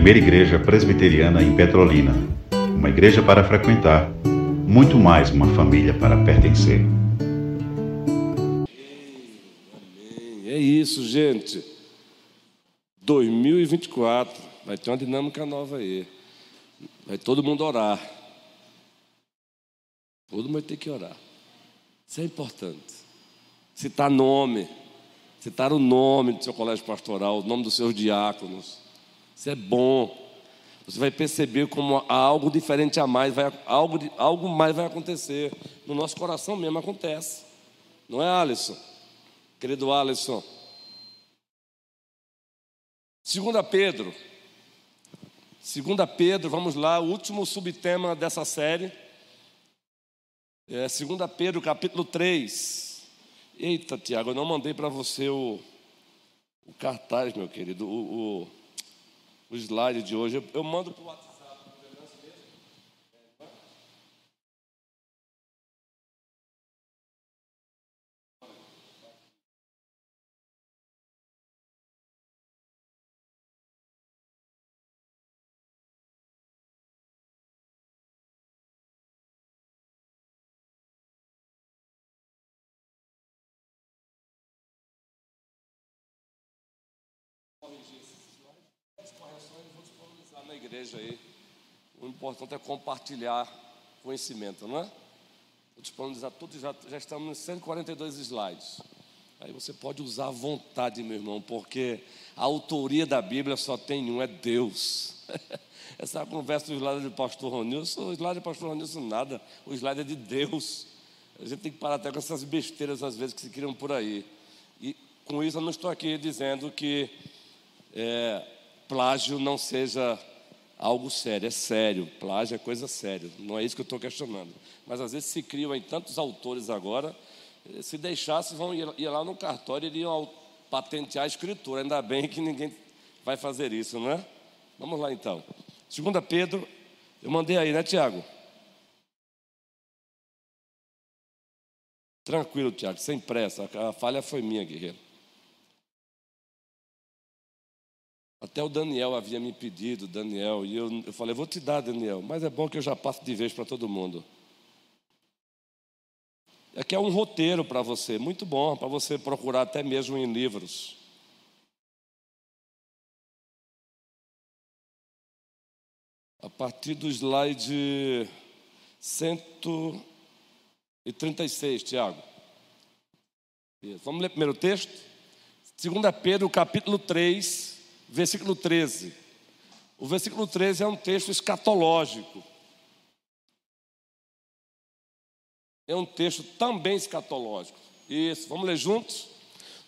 primeira igreja presbiteriana em Petrolina. Uma igreja para frequentar, muito mais uma família para pertencer. É isso, gente. 2024 vai ter uma dinâmica nova aí. Vai todo mundo orar. Todo mundo vai ter que orar. Isso é importante. Citar nome. Citar o nome do seu colégio pastoral, o nome dos seus diáconos. Isso é bom. Você vai perceber como algo diferente a mais, vai, algo, algo mais vai acontecer. No nosso coração mesmo acontece. Não é, Alisson? Querido Alisson. Segunda Pedro. Segunda Pedro, vamos lá, o último subtema dessa série. É, segunda Pedro, capítulo 3. Eita, Tiago, eu não mandei para você o, o cartaz, meu querido, o, o o slide de hoje. Eu, mando para o WhatsApp. Igreja aí. O importante é compartilhar conhecimento, não é? Vou disponibilizar tudo, já, já estamos em 142 slides. Aí você pode usar à vontade, meu irmão, porque a autoria da Bíblia só tem um, é Deus. Essa conversa do slide do pastor Ronilson, o slide do pastor Ronilson nada, o slide é de Deus. A gente tem que parar até com essas besteiras às vezes que se criam por aí. E com isso eu não estou aqui dizendo que é, plágio não seja algo sério, é sério, plágio é coisa séria, não é isso que eu estou questionando. Mas às vezes se criam aí tantos autores agora, se deixasse, vão ir lá no cartório e iriam patentear a escritura, ainda bem que ninguém vai fazer isso, não é? Vamos lá então. Segunda Pedro, eu mandei aí, né, Tiago? Tranquilo, Tiago, sem pressa, a falha foi minha, guerreiro. Até o Daniel havia me pedido, Daniel, e eu, eu falei, vou te dar, Daniel, mas é bom que eu já passo de vez para todo mundo. Aqui é um roteiro para você, muito bom, para você procurar até mesmo em livros. A partir do slide 136, Tiago. Vamos ler primeiro o texto? 2 Pedro, capítulo 3, versículo 13. O versículo 13 é um texto escatológico. É um texto também escatológico. Isso, vamos ler juntos?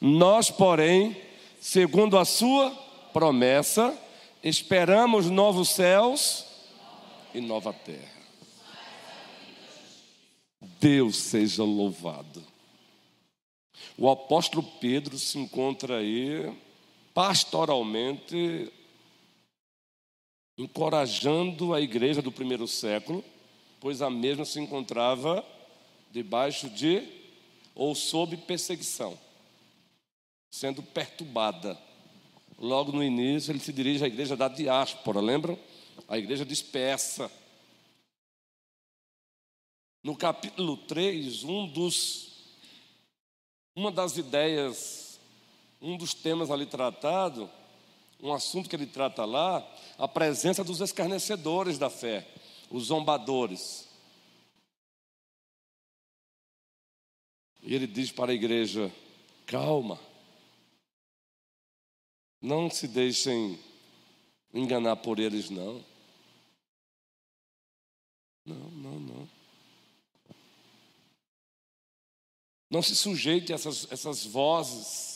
Nós, porém, segundo a sua promessa, esperamos novos céus e nova terra. Deus seja louvado. O apóstolo Pedro se encontra aí pastoralmente encorajando a igreja do primeiro século, pois a mesma se encontrava debaixo de ou sob perseguição, sendo perturbada. Logo no início, ele se dirige à igreja da diáspora, lembram? A igreja dispersa. No capítulo 3, um dos, uma das ideias um dos temas ali tratado, um assunto que ele trata lá, a presença dos escarnecedores da fé, os zombadores. E ele diz para a igreja: calma, não se deixem enganar por eles, não. Não, não, não. Não se sujeite a essas, essas vozes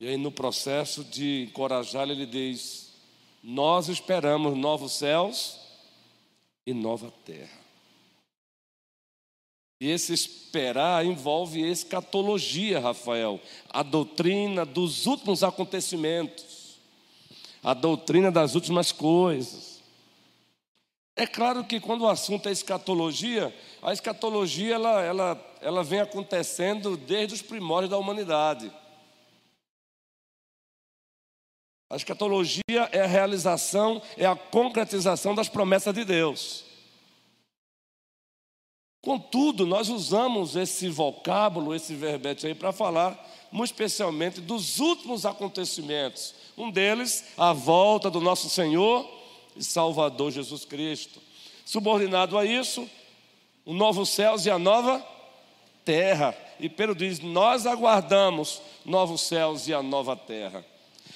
E aí, no processo de encorajá-lo, ele diz: Nós esperamos novos céus e nova terra. E esse esperar envolve escatologia, Rafael, a doutrina dos últimos acontecimentos, a doutrina das últimas coisas. É claro que quando o assunto é escatologia, a escatologia ela, ela, ela vem acontecendo desde os primórdios da humanidade. A escatologia é a realização, é a concretização das promessas de Deus. Contudo, nós usamos esse vocábulo, esse verbete aí, para falar muito especialmente dos últimos acontecimentos. Um deles, a volta do nosso Senhor e Salvador Jesus Cristo. Subordinado a isso, o novo céus e a nova terra. E Pedro diz: Nós aguardamos novos céus e a nova terra.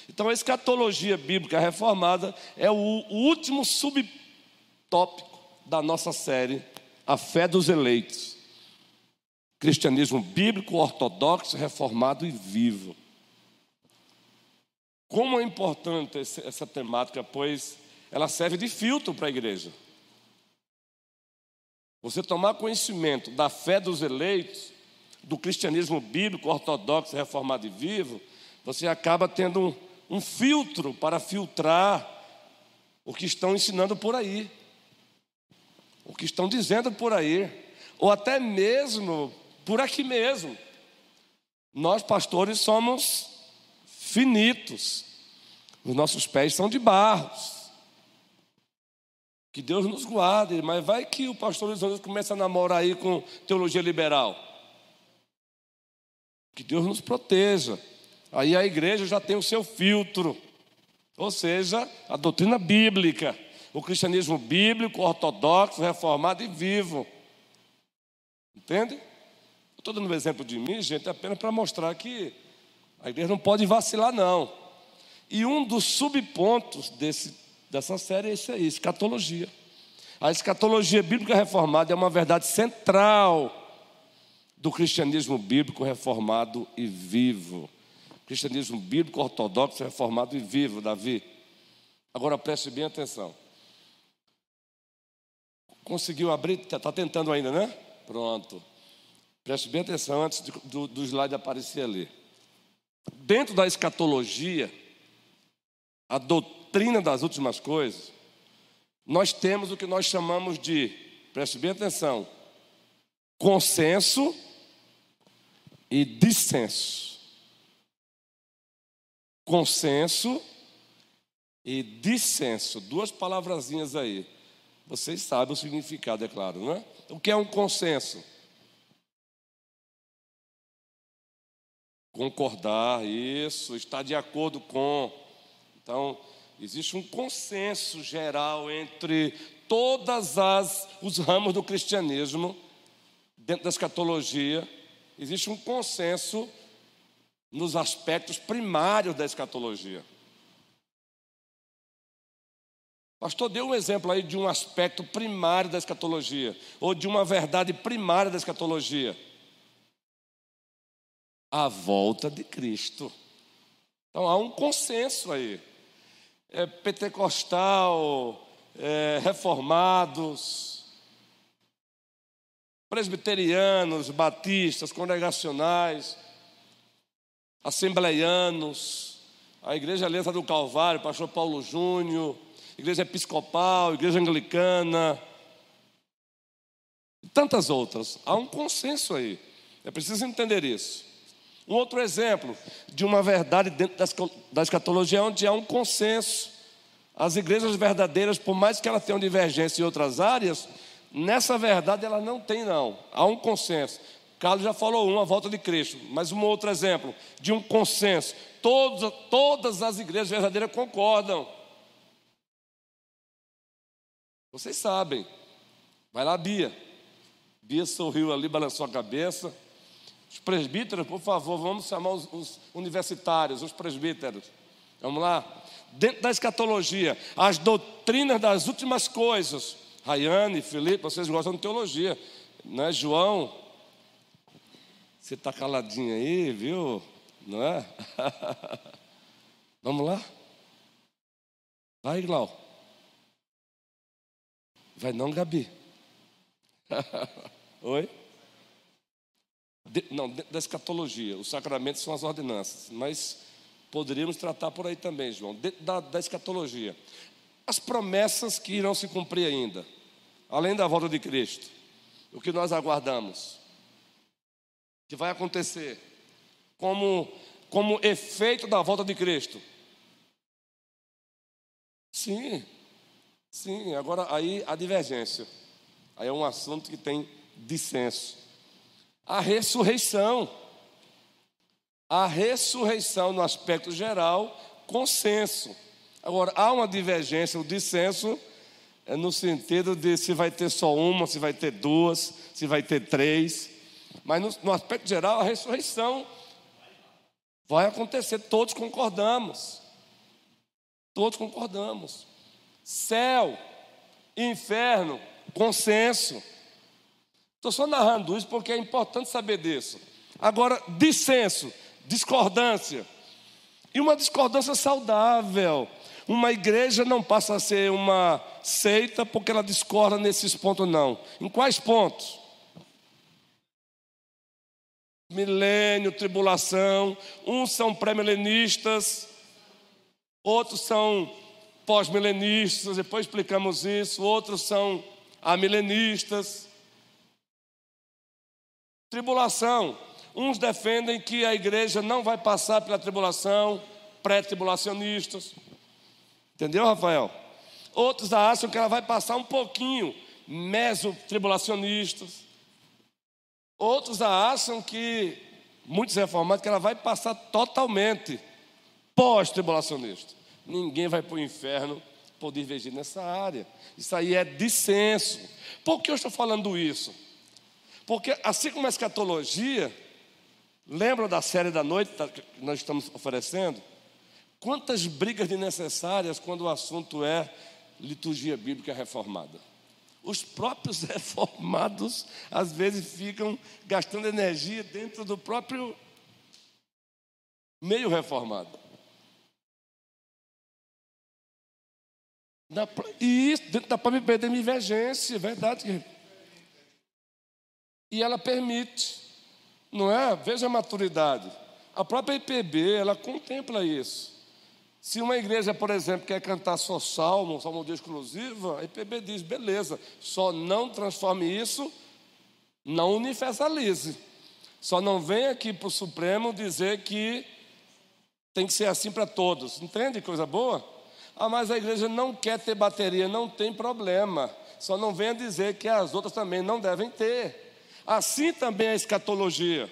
Então, a escatologia bíblica reformada é o último subtópico da nossa série, A Fé dos Eleitos. Cristianismo bíblico, ortodoxo, reformado e vivo. Como é importante essa temática, pois ela serve de filtro para a igreja. Você tomar conhecimento da fé dos eleitos, do cristianismo bíblico, ortodoxo, reformado e vivo, você acaba tendo um, um filtro para filtrar o que estão ensinando por aí, o que estão dizendo por aí, ou até mesmo por aqui mesmo. Nós, pastores, somos finitos, os nossos pés são de barros. Que Deus nos guarde, mas vai que o pastor Luiz começa a namorar aí com teologia liberal. Que Deus nos proteja. Aí a igreja já tem o seu filtro, ou seja, a doutrina bíblica, o cristianismo bíblico, ortodoxo, reformado e vivo. Entende? Estou dando um exemplo de mim, gente, apenas para mostrar que a igreja não pode vacilar, não. E um dos subpontos desse, dessa série é esse aí, escatologia. A escatologia bíblica reformada é uma verdade central do cristianismo bíblico reformado e vivo cristianismo bíblico, ortodoxo, reformado e vivo, Davi. Agora preste bem atenção. Conseguiu abrir? Está tá tentando ainda, né? Pronto. Preste bem atenção antes de, do, do slide aparecer ali. Dentro da escatologia, a doutrina das últimas coisas, nós temos o que nós chamamos de, preste bem atenção, consenso e dissenso consenso e dissenso, duas palavrazinhas aí. Vocês sabem o significado, é claro, não é? O que é um consenso? Concordar, isso, estar de acordo com. Então, existe um consenso geral entre todas as os ramos do cristianismo dentro da escatologia, existe um consenso nos aspectos primários da escatologia. Pastor, deu um exemplo aí de um aspecto primário da escatologia, ou de uma verdade primária da escatologia. A volta de Cristo. Então há um consenso aí. É pentecostal, é, reformados, presbiterianos, batistas, congregacionais, assembleianos, a Igreja Aliança do Calvário, Pastor Paulo Júnior, Igreja Episcopal, Igreja Anglicana, e tantas outras. Há um consenso aí. É preciso entender isso. Um outro exemplo de uma verdade dentro da escatologia onde há um consenso. As igrejas verdadeiras, por mais que elas tenham divergência em outras áreas, nessa verdade ela não tem não. Há um consenso. Carlos já falou uma volta de Cristo, mas um outro exemplo de um consenso. Todos, todas as igrejas verdadeiras concordam. Vocês sabem. Vai lá, Bia. Bia sorriu ali, balançou a cabeça. Os presbíteros, por favor, vamos chamar os, os universitários, os presbíteros. Vamos lá. Dentro da escatologia, as doutrinas das últimas coisas. Rayane, Felipe, vocês gostam de teologia, né? João, você está caladinho aí, viu? Não é? Vamos lá? Vai, Glau. Vai não, Gabi? Oi? De, não, da escatologia. Os sacramentos são as ordenanças. Mas poderíamos tratar por aí também, João. De, da, da escatologia. As promessas que irão se cumprir ainda. Além da volta de Cristo. O que nós aguardamos? Que vai acontecer como, como efeito da volta de Cristo. Sim, sim. Agora, aí a divergência. Aí é um assunto que tem dissenso. A ressurreição. A ressurreição, no aspecto geral, consenso. Agora, há uma divergência, o dissenso é no sentido de se vai ter só uma, se vai ter duas, se vai ter três. Mas no, no aspecto geral, a ressurreição vai acontecer, todos concordamos. Todos concordamos. Céu, inferno, consenso. Estou só narrando isso porque é importante saber disso. Agora, dissenso, discordância. E uma discordância saudável. Uma igreja não passa a ser uma seita porque ela discorda nesses pontos, não. Em quais pontos? Milênio, tribulação. Uns são pré-milenistas, outros são pós-milenistas, depois explicamos isso. Outros são amilenistas. Tribulação. Uns defendem que a igreja não vai passar pela tribulação, pré-tribulacionistas. Entendeu, Rafael? Outros acham que ela vai passar um pouquinho, meso-tribulacionistas. Outros acham que, muitos reformados, que ela vai passar totalmente pós-tribulacionista. Ninguém vai para o inferno por divergir nessa área. Isso aí é dissenso. Por que eu estou falando isso? Porque assim como a escatologia, lembra da série da noite que nós estamos oferecendo? Quantas brigas desnecessárias quando o assunto é liturgia bíblica reformada? Os próprios reformados às vezes ficam gastando energia dentro do próprio meio reformado. E isso dentro da própria é verdade. E ela permite, não é? Veja a maturidade. A própria IPB, ela contempla isso. Se uma igreja, por exemplo, quer cantar só salmo, salmo de exclusiva, a IPB diz, beleza, só não transforme isso, não universalize. Só não venha aqui para o Supremo dizer que tem que ser assim para todos. Entende coisa boa? Ah, mas a igreja não quer ter bateria, não tem problema. Só não venha dizer que as outras também não devem ter. Assim também a escatologia.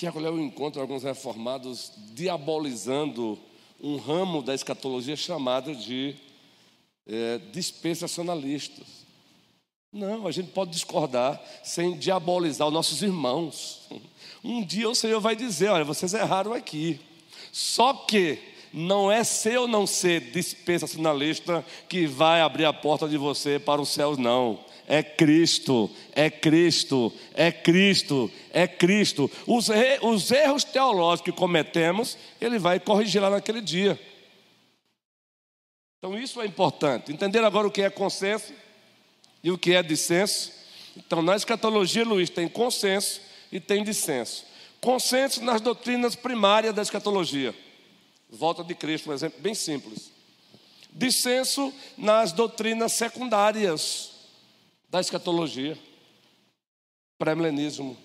Aqui agora eu encontro alguns reformados diabolizando um ramo da escatologia chamada de é, dispensacionalistas. Não, a gente pode discordar sem diabolizar os nossos irmãos. Um dia o Senhor vai dizer: olha, vocês erraram aqui. Só que não é ser ou não ser dispensacionalista que vai abrir a porta de você para os céus, não é Cristo, é Cristo, é Cristo, é Cristo. Os, os erros teológicos que cometemos, Ele vai corrigir lá naquele dia. Então isso é importante. Entender agora o que é consenso e o que é dissenso. Então, na escatologia, Luiz, tem consenso e tem dissenso. Consenso nas doutrinas primárias da escatologia. Volta de Cristo, um exemplo bem simples. Dissenso nas doutrinas secundárias da escatologia, pré-milenismo,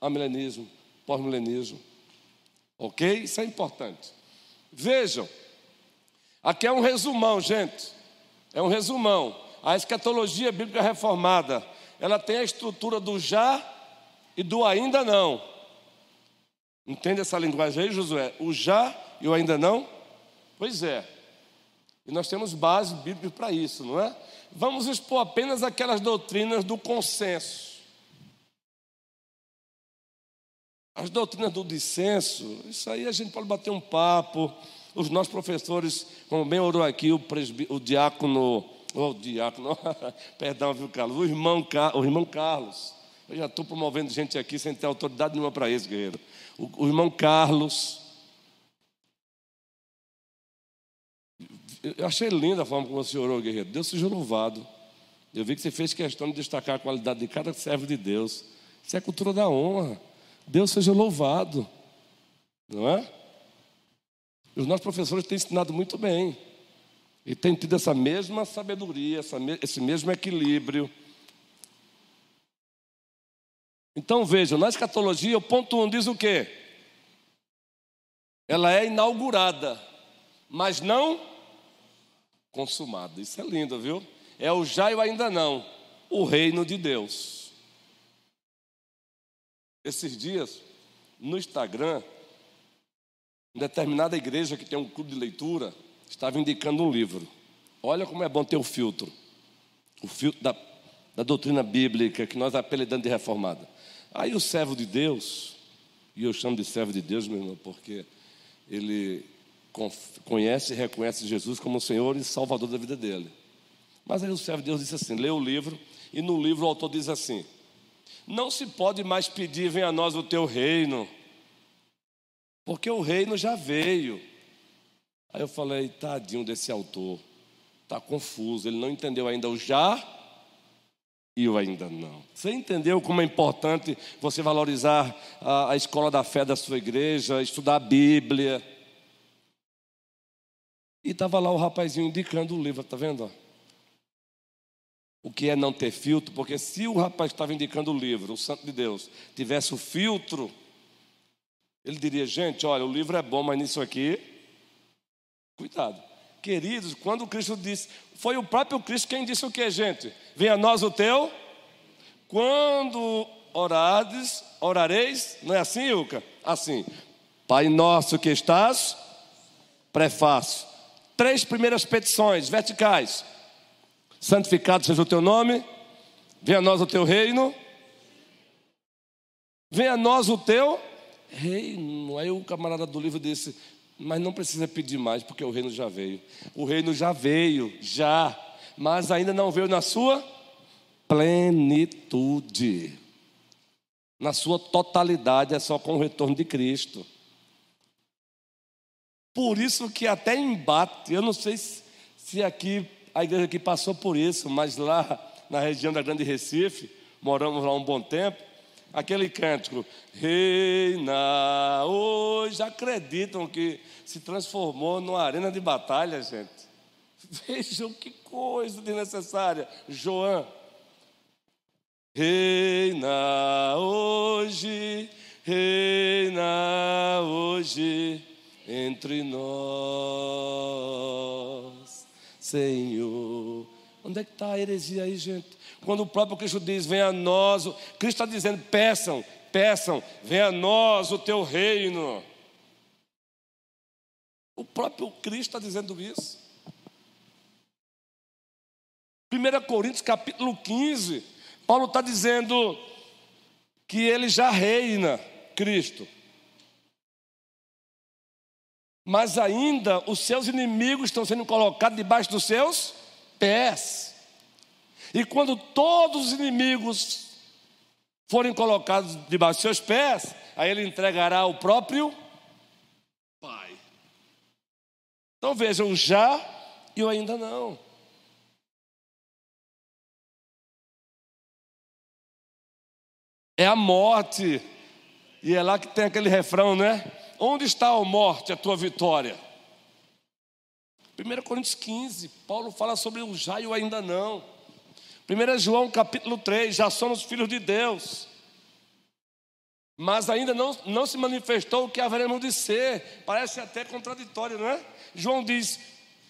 amilenismo, pós-milenismo. Ok? Isso é importante. Vejam, aqui é um resumão, gente. É um resumão. A escatologia bíblica reformada, ela tem a estrutura do já e do ainda não. Entende essa linguagem aí, Josué? O já e o ainda não? Pois é. E nós temos base bíblica para isso, não é? Vamos expor apenas aquelas doutrinas do consenso. As doutrinas do dissenso, isso aí a gente pode bater um papo. Os nossos professores, como bem orou aqui, o, presbi, o diácono, o diácono, perdão, viu, Carlos? O irmão, o irmão Carlos. Eu já estou promovendo gente aqui sem ter autoridade nenhuma para isso, guerreiro. O, o irmão Carlos, Eu achei linda a forma como você orou, guerreiro. Deus seja louvado. Eu vi que você fez questão de destacar a qualidade de cada servo de Deus. Isso é a cultura da honra. Deus seja louvado. Não é? Os nossos professores têm ensinado muito bem. E têm tido essa mesma sabedoria, esse mesmo equilíbrio. Então vejam, na escatologia, o ponto 1 um diz o quê? ela é inaugurada, mas não consumada. Isso é lindo, viu? É o já e o ainda não, o reino de Deus. Esses dias, no Instagram, uma determinada igreja que tem um clube de leitura estava indicando um livro. Olha como é bom ter o filtro. O filtro da, da doutrina bíblica que nós apelidamos de reformada. Aí o servo de Deus, e eu chamo de servo de Deus, meu irmão, porque ele conhece e reconhece Jesus como Senhor e Salvador da vida dele. Mas aí o servo de Deus disse assim: lê o livro, e no livro o autor diz assim: Não se pode mais pedir, venha a nós o teu reino, porque o reino já veio. Aí eu falei: tadinho desse autor, está confuso, ele não entendeu ainda o já e o ainda não. Você entendeu como é importante você valorizar a, a escola da fé da sua igreja, estudar a Bíblia? E estava lá o rapazinho indicando o livro, está vendo? O que é não ter filtro, porque se o rapaz estava indicando o livro, o Santo de Deus, tivesse o filtro, ele diria: gente, olha, o livro é bom, mas nisso aqui, cuidado. Queridos, quando Cristo disse, foi o próprio Cristo quem disse o que, gente? Venha a nós o teu. Quando orades, orareis, não é assim, Ilka? Assim, Pai nosso que estás, prefácio três primeiras petições verticais: santificado seja o teu nome, venha a nós o teu reino, venha a nós o teu reino. Aí o camarada do livro disse: Mas não precisa pedir mais, porque o reino já veio. O reino já veio, já, mas ainda não veio na sua plenitude. Na sua totalidade, é só com o retorno de Cristo. Por isso que até embate, eu não sei se aqui a igreja aqui passou por isso, mas lá na região da Grande Recife, moramos lá um bom tempo, aquele cântico, reina hoje, acreditam que se transformou numa arena de batalha, gente. Vejam que coisa desnecessária. João, reina hoje, reina hoje entre nós, Senhor. Onde é que está a heresia aí, gente? Quando o próprio Cristo diz, venha a nós, Cristo está dizendo, peçam, peçam, venha a nós o teu reino. O próprio Cristo está dizendo isso. 1 Coríntios capítulo 15, Paulo está dizendo que ele já reina, Cristo mas ainda os seus inimigos estão sendo colocados debaixo dos seus pés. E quando todos os inimigos forem colocados debaixo dos seus pés, aí ele entregará o próprio Pai. Então vejam, já e o ainda não. É a morte, e é lá que tem aquele refrão, né? Onde está a morte, a tua vitória? 1 Coríntios 15, Paulo fala sobre o já e o ainda não. 1 João capítulo 3, já somos filhos de Deus. Mas ainda não, não se manifestou o que haveremos de ser. Parece até contraditório, não é? João diz: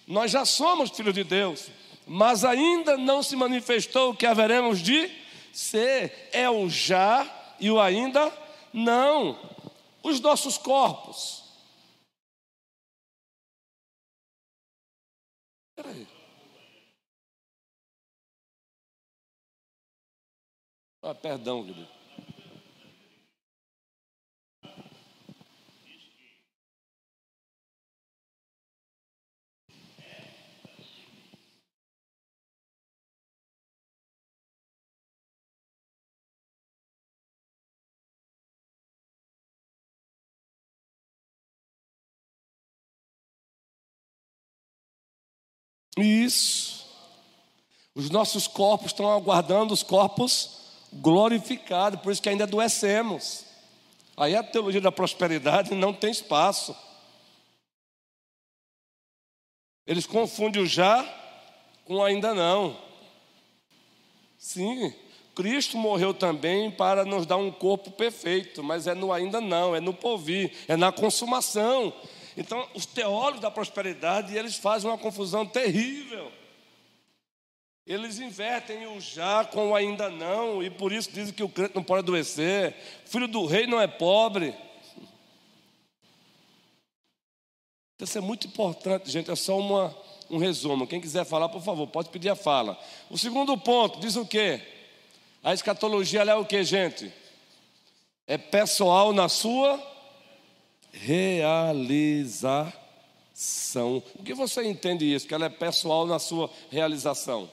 Nós já somos filhos de Deus, mas ainda não se manifestou o que haveremos de ser. É o já e o ainda não os nossos corpos. Peraí. Ah, perdão, querido. Isso. Os nossos corpos estão aguardando os corpos glorificados, por isso que ainda adoecemos. Aí a teologia da prosperidade não tem espaço. Eles confundem o já com ainda não. Sim, Cristo morreu também para nos dar um corpo perfeito, mas é no ainda não, é no porvir, é na consumação. Então, os teólogos da prosperidade, eles fazem uma confusão terrível. Eles invertem o já com o ainda não, e por isso dizem que o crente não pode adoecer. Filho do rei não é pobre. Então, isso é muito importante, gente. É só uma, um resumo. Quem quiser falar, por favor, pode pedir a fala. O segundo ponto diz o quê? A escatologia é o que, gente? É pessoal na sua realização. O que você entende isso? Que ela é pessoal na sua realização?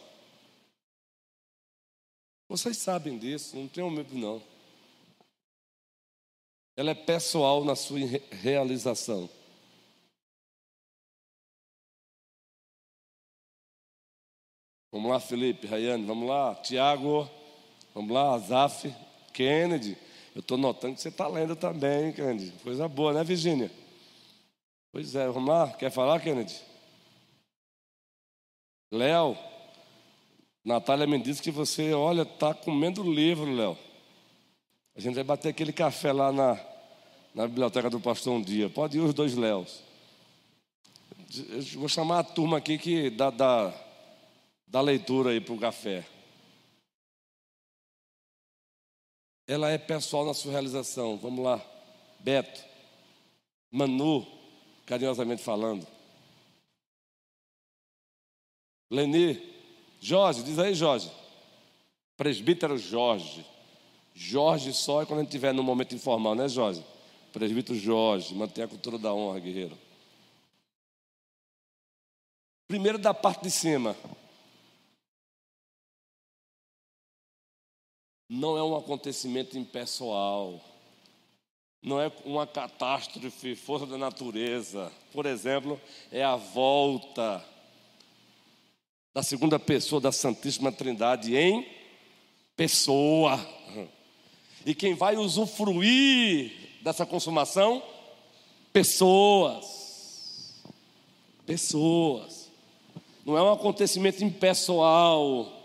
Vocês sabem disso, não tenham medo não. Ela é pessoal na sua realização. Vamos lá, Felipe, Rayane, vamos lá, Tiago, vamos lá, Azaf, Kennedy. Eu estou notando que você está lendo também, Kennedy. Coisa boa, né, Virginia? Pois é, lá, quer falar, Kennedy? Léo, Natália me disse que você, olha, está comendo livro, Léo. A gente vai bater aquele café lá na, na biblioteca do pastor um dia. Pode ir os dois Léos. Eu vou chamar a turma aqui que dá, dá da leitura aí para o café. Ela é pessoal na sua realização. Vamos lá. Beto, Manu, carinhosamente falando. Leni, Jorge, diz aí, Jorge. Presbítero Jorge. Jorge só é quando a gente estiver no momento informal, né, Jorge? Presbítero Jorge, mantém a cultura da honra, guerreiro. Primeiro da parte de cima. Não é um acontecimento impessoal, não é uma catástrofe, força da natureza. Por exemplo, é a volta da segunda pessoa da Santíssima Trindade em pessoa. E quem vai usufruir dessa consumação? Pessoas. Pessoas. Não é um acontecimento impessoal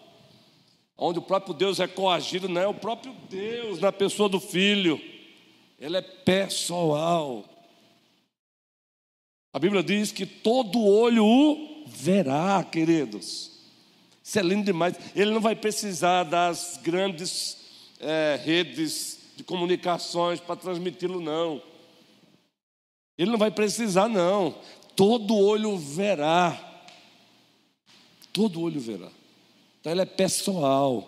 onde o próprio Deus é coagido, não é o próprio Deus na pessoa do filho, ele é pessoal. A Bíblia diz que todo olho o verá, queridos. Isso é lindo demais. Ele não vai precisar das grandes é, redes de comunicações para transmiti-lo, não. Ele não vai precisar, não. Todo olho verá. Todo olho verá. Então ele é pessoal.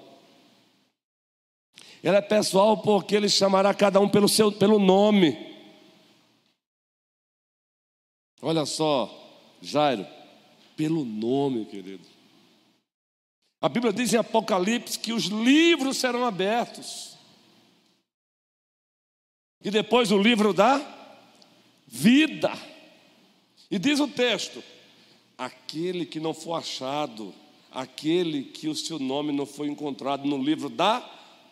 Ele é pessoal porque ele chamará cada um pelo seu pelo nome. Olha só, Jairo, pelo nome, querido. A Bíblia diz em Apocalipse que os livros serão abertos. E depois o livro da vida. E diz o texto: aquele que não for achado aquele que o seu nome não foi encontrado no livro da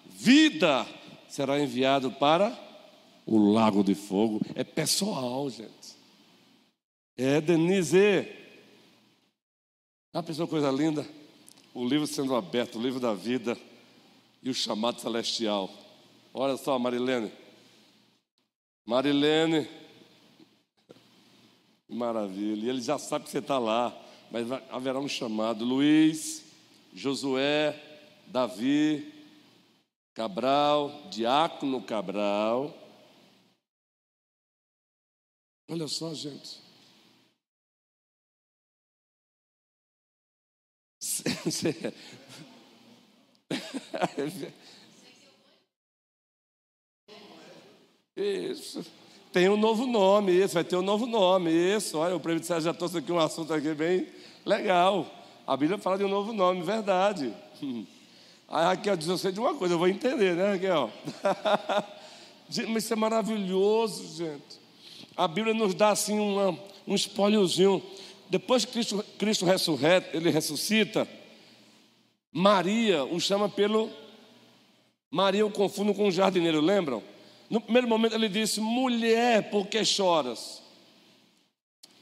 vida será enviado para o lago de fogo. É pessoal, gente. É Denise. Já pensou coisa linda? O livro sendo aberto, o livro da vida e o chamado celestial. Olha só, Marilene. Marilene. Maravilha. E ele já sabe que você está lá mas haverá um chamado. Luiz, Josué, Davi, Cabral, Diácono Cabral. Olha só, gente. Isso. Tem um novo nome, isso, vai ter um novo nome, isso. Olha, o Sérgio já trouxe aqui um assunto aqui bem legal. A Bíblia fala de um novo nome, verdade. Aí Raquel diz, eu sei de uma coisa, eu vou entender, né, Raquel? Mas isso é maravilhoso, gente. A Bíblia nos dá assim uma, um espóliozinho. Depois que Cristo, Cristo ressurreta, ele ressuscita, Maria o chama pelo. Maria o confundo com o jardineiro, lembram? No primeiro momento ele disse: Mulher, por que choras?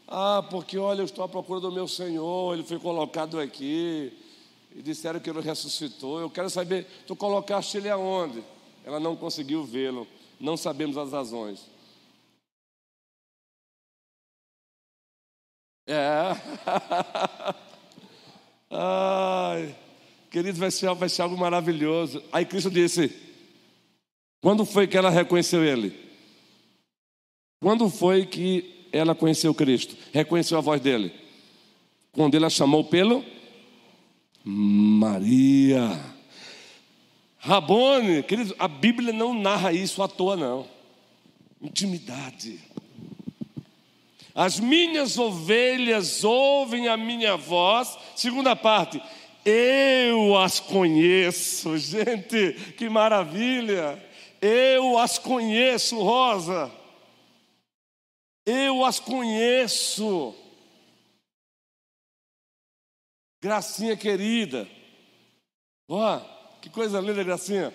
Ah, porque olha, eu estou à procura do meu Senhor, ele foi colocado aqui. e disseram que ele ressuscitou. Eu quero saber, tu colocaste ele aonde? Ela não conseguiu vê-lo, não sabemos as razões. É. Ai, querido, vai ser, vai ser algo maravilhoso. Aí Cristo disse: quando foi que ela reconheceu ele? Quando foi que ela conheceu Cristo? Reconheceu a voz dele? Quando ele a chamou pelo Maria. Rabone, querido, a Bíblia não narra isso à toa, não. Intimidade. As minhas ovelhas ouvem a minha voz. Segunda parte, eu as conheço. Gente, que maravilha. Eu as conheço, Rosa. Eu as conheço. Gracinha querida. Ó, que coisa linda, Gracinha.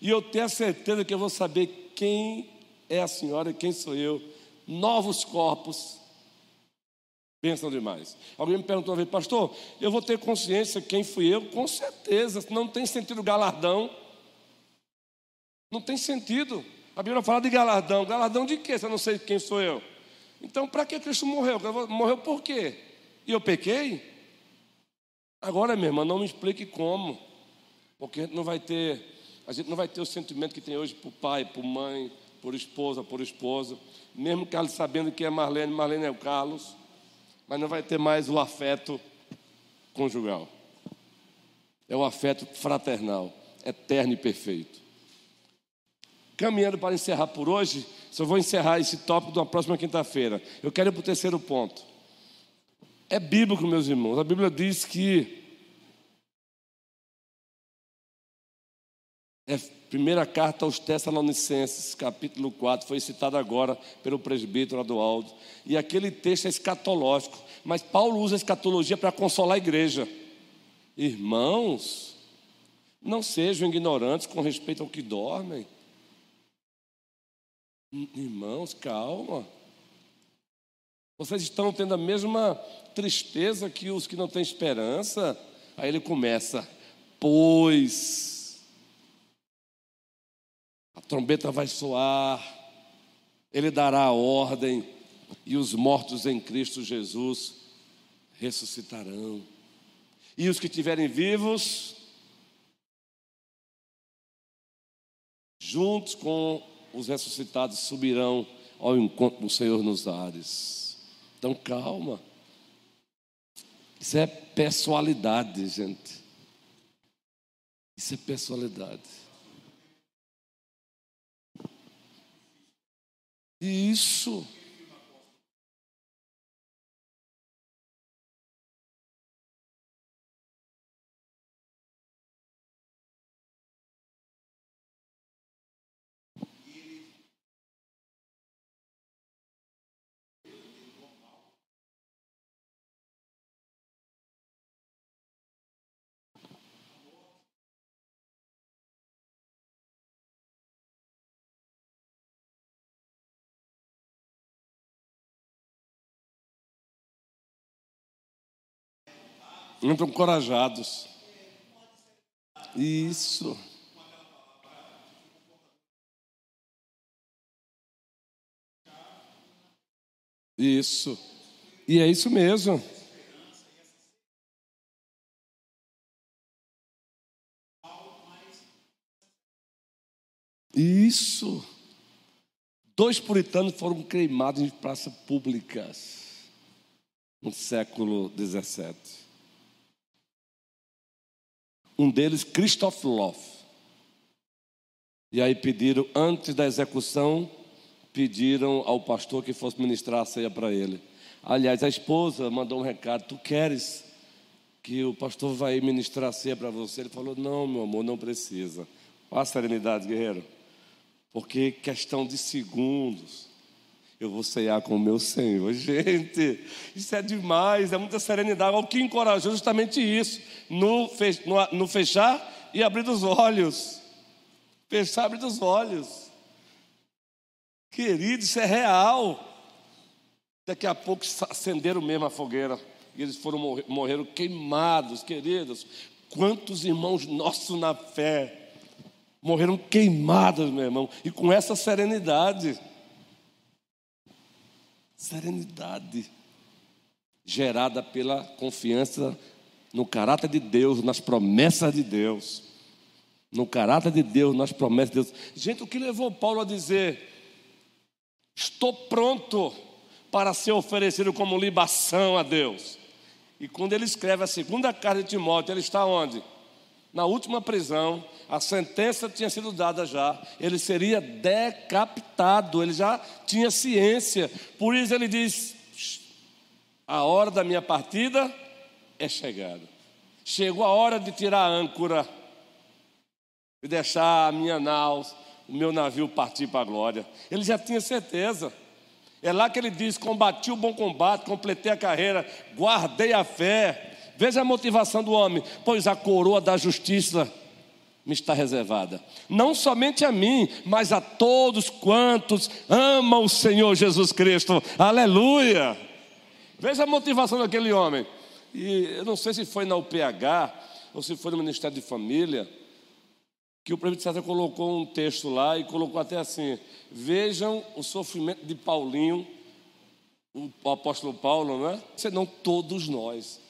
E eu tenho a certeza que eu vou saber quem é a senhora e quem sou eu. Novos corpos. Pensam demais. Alguém me perguntou uma vez, pastor, eu vou ter consciência quem fui eu? Com certeza, não tem sentido galardão. Não tem sentido. A Bíblia fala de galardão. Galardão de quê? Se eu não sei quem sou eu. Então, para que Cristo morreu? Morreu por quê? E eu pequei? Agora, minha irmã, não me explique como, porque a gente não vai ter, a gente não vai ter o sentimento que tem hoje por pai, por mãe, por esposa, por esposa, mesmo Carlos sabendo que é Marlene, Marlene é o Carlos, mas não vai ter mais o afeto conjugal. É o afeto fraternal, eterno e perfeito. Caminhando para encerrar por hoje, só vou encerrar esse tópico na próxima quinta-feira. Eu quero ir para o terceiro ponto. É bíblico, meus irmãos. A Bíblia diz que é primeira carta aos Tessalonicenses, capítulo 4, foi citado agora pelo presbítero Adualdo. E aquele texto é escatológico, mas Paulo usa a escatologia para consolar a igreja. Irmãos, não sejam ignorantes com respeito ao que dormem. Irmãos, calma. Vocês estão tendo a mesma tristeza que os que não têm esperança? Aí ele começa, pois a trombeta vai soar, ele dará a ordem, e os mortos em Cristo Jesus ressuscitarão. E os que estiverem vivos, juntos com os ressuscitados, subirão ao encontro do Senhor nos ares. Então calma. Isso é pessoalidade, gente. Isso é pessoalidade. Isso. Entram corajados. Isso. Isso. E é isso mesmo. Isso. Dois puritanos foram queimados em praças públicas no século XVII. Um deles, Christoph Loff. E aí pediram, antes da execução, pediram ao pastor que fosse ministrar a ceia para ele. Aliás, a esposa mandou um recado: Tu queres que o pastor vai ministrar a ceia para você? Ele falou: Não, meu amor, não precisa. Olha a serenidade, guerreiro. Porque questão de segundos, eu vou ceiar com o meu Senhor. Gente, isso é demais, é muita serenidade. O que encorajou justamente isso, no, no fechar e abrir os olhos. Fechar e abrir os olhos. Querido, isso é real. Daqui a pouco acenderam mesmo a fogueira. E eles foram morreram queimados, queridos. Quantos irmãos nossos na fé morreram queimados, meu irmão, e com essa serenidade. Serenidade gerada pela confiança no caráter de Deus, nas promessas de Deus. No caráter de Deus, nas promessas de Deus. Gente, o que levou Paulo a dizer: Estou pronto para ser oferecido como libação a Deus. E quando ele escreve a segunda carta de Timóteo, ele está onde? Na última prisão, a sentença tinha sido dada já, ele seria decapitado, ele já tinha ciência. Por isso ele diz: a hora da minha partida é chegada. Chegou a hora de tirar a âncora e deixar a minha nau, o meu navio partir para a glória. Ele já tinha certeza. É lá que ele diz: combati o bom combate, completei a carreira, guardei a fé. Veja a motivação do homem, pois a coroa da justiça me está reservada. Não somente a mim, mas a todos quantos amam o Senhor Jesus Cristo. Aleluia! Veja a motivação daquele homem. E eu não sei se foi na UPH ou se foi no Ministério de Família, que o prefeito César colocou um texto lá e colocou até assim: Vejam o sofrimento de Paulinho, o apóstolo Paulo, não é? Senão todos nós.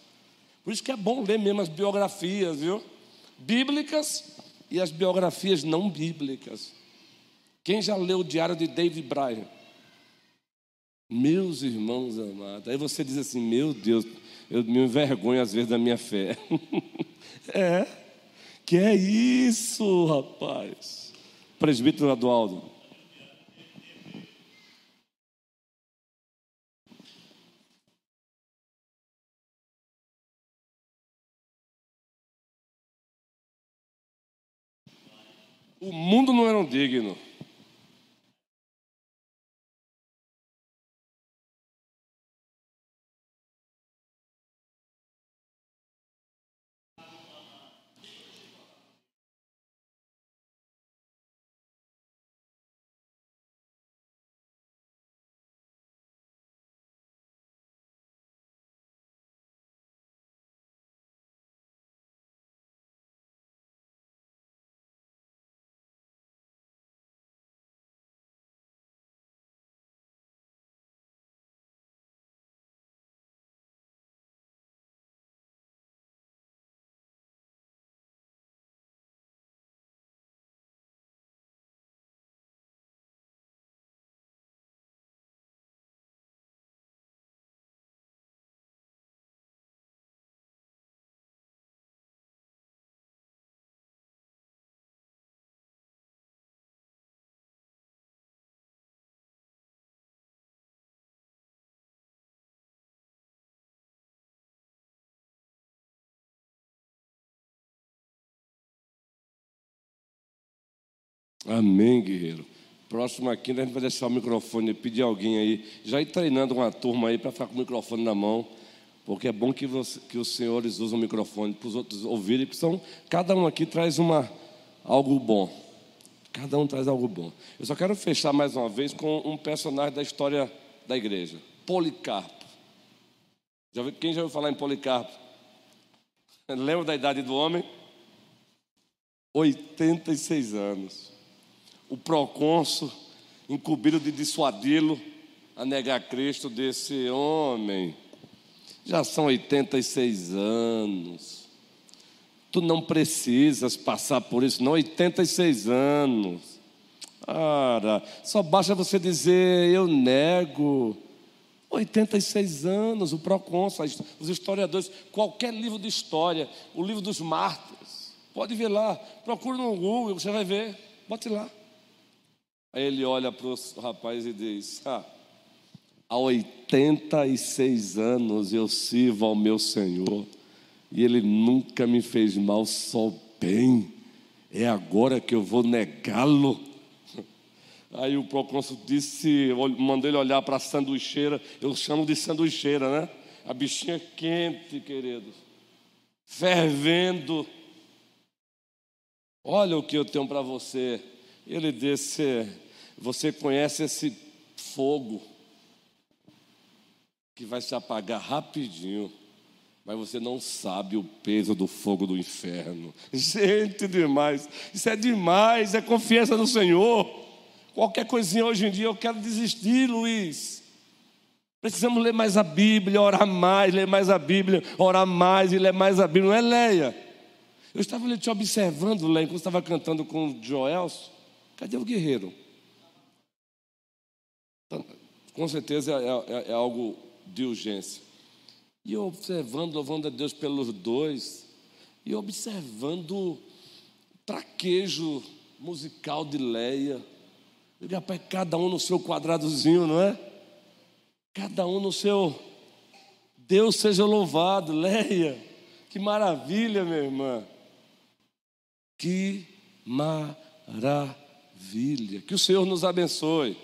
Por isso que é bom ler mesmo as biografias, viu? Bíblicas e as biografias não bíblicas. Quem já leu o diário de David Bryan? Meus irmãos amados. Aí você diz assim: Meu Deus, eu me envergonho às vezes da minha fé. é, que é isso, rapaz. Presbítero Adualdo. O mundo não era um digno. Amém, guerreiro. Próximo aqui, a gente vai deixar o microfone, pedir alguém aí, já ir treinando uma turma aí para ficar com o microfone na mão, porque é bom que, você, que os senhores usam o microfone para os outros ouvirem, porque são, cada um aqui traz uma, algo bom. Cada um traz algo bom. Eu só quero fechar mais uma vez com um personagem da história da igreja, Policarpo. Já quem já ouviu falar em Policarpo? Lembra da idade do homem? 86 anos o procônsul incumbido de dissuadi-lo a negar Cristo desse homem. Já são 86 anos. Tu não precisas passar por isso, não. 86 anos. Cara, só basta você dizer eu nego. 86 anos, o procônsul, os historiadores, qualquer livro de história, o livro dos mártires, pode ver lá, procura no Google, você vai ver, bote lá. Aí ele olha para o rapaz e diz: ah, Há 86 anos eu sirvo ao meu Senhor e ele nunca me fez mal, só bem. É agora que eu vou negá-lo. Aí o procônsul disse, mandei ele olhar para a sanduicheira, eu chamo de sanduicheira, né? A bichinha quente, queridos, fervendo. Olha o que eu tenho para você. Ele disse: você conhece esse fogo que vai se apagar rapidinho. mas você não sabe o peso do fogo do inferno. Gente, demais. Isso é demais, é confiança no Senhor. Qualquer coisinha hoje em dia eu quero desistir, Luiz. Precisamos ler mais a Bíblia, orar mais, ler mais a Bíblia, orar mais e ler mais a Bíblia. Não é Leia? Eu estava ali te observando, Leia, enquanto estava cantando com o Joelson. Cadê o guerreiro? Com certeza é, é, é algo de urgência. E observando, louvando a Deus pelos dois, e observando o traquejo musical de Leia. Eu rapaz, cada um no seu quadradozinho, não é? Cada um no seu. Deus seja louvado, Leia. Que maravilha, minha irmã. Que maravilha. Que o Senhor nos abençoe.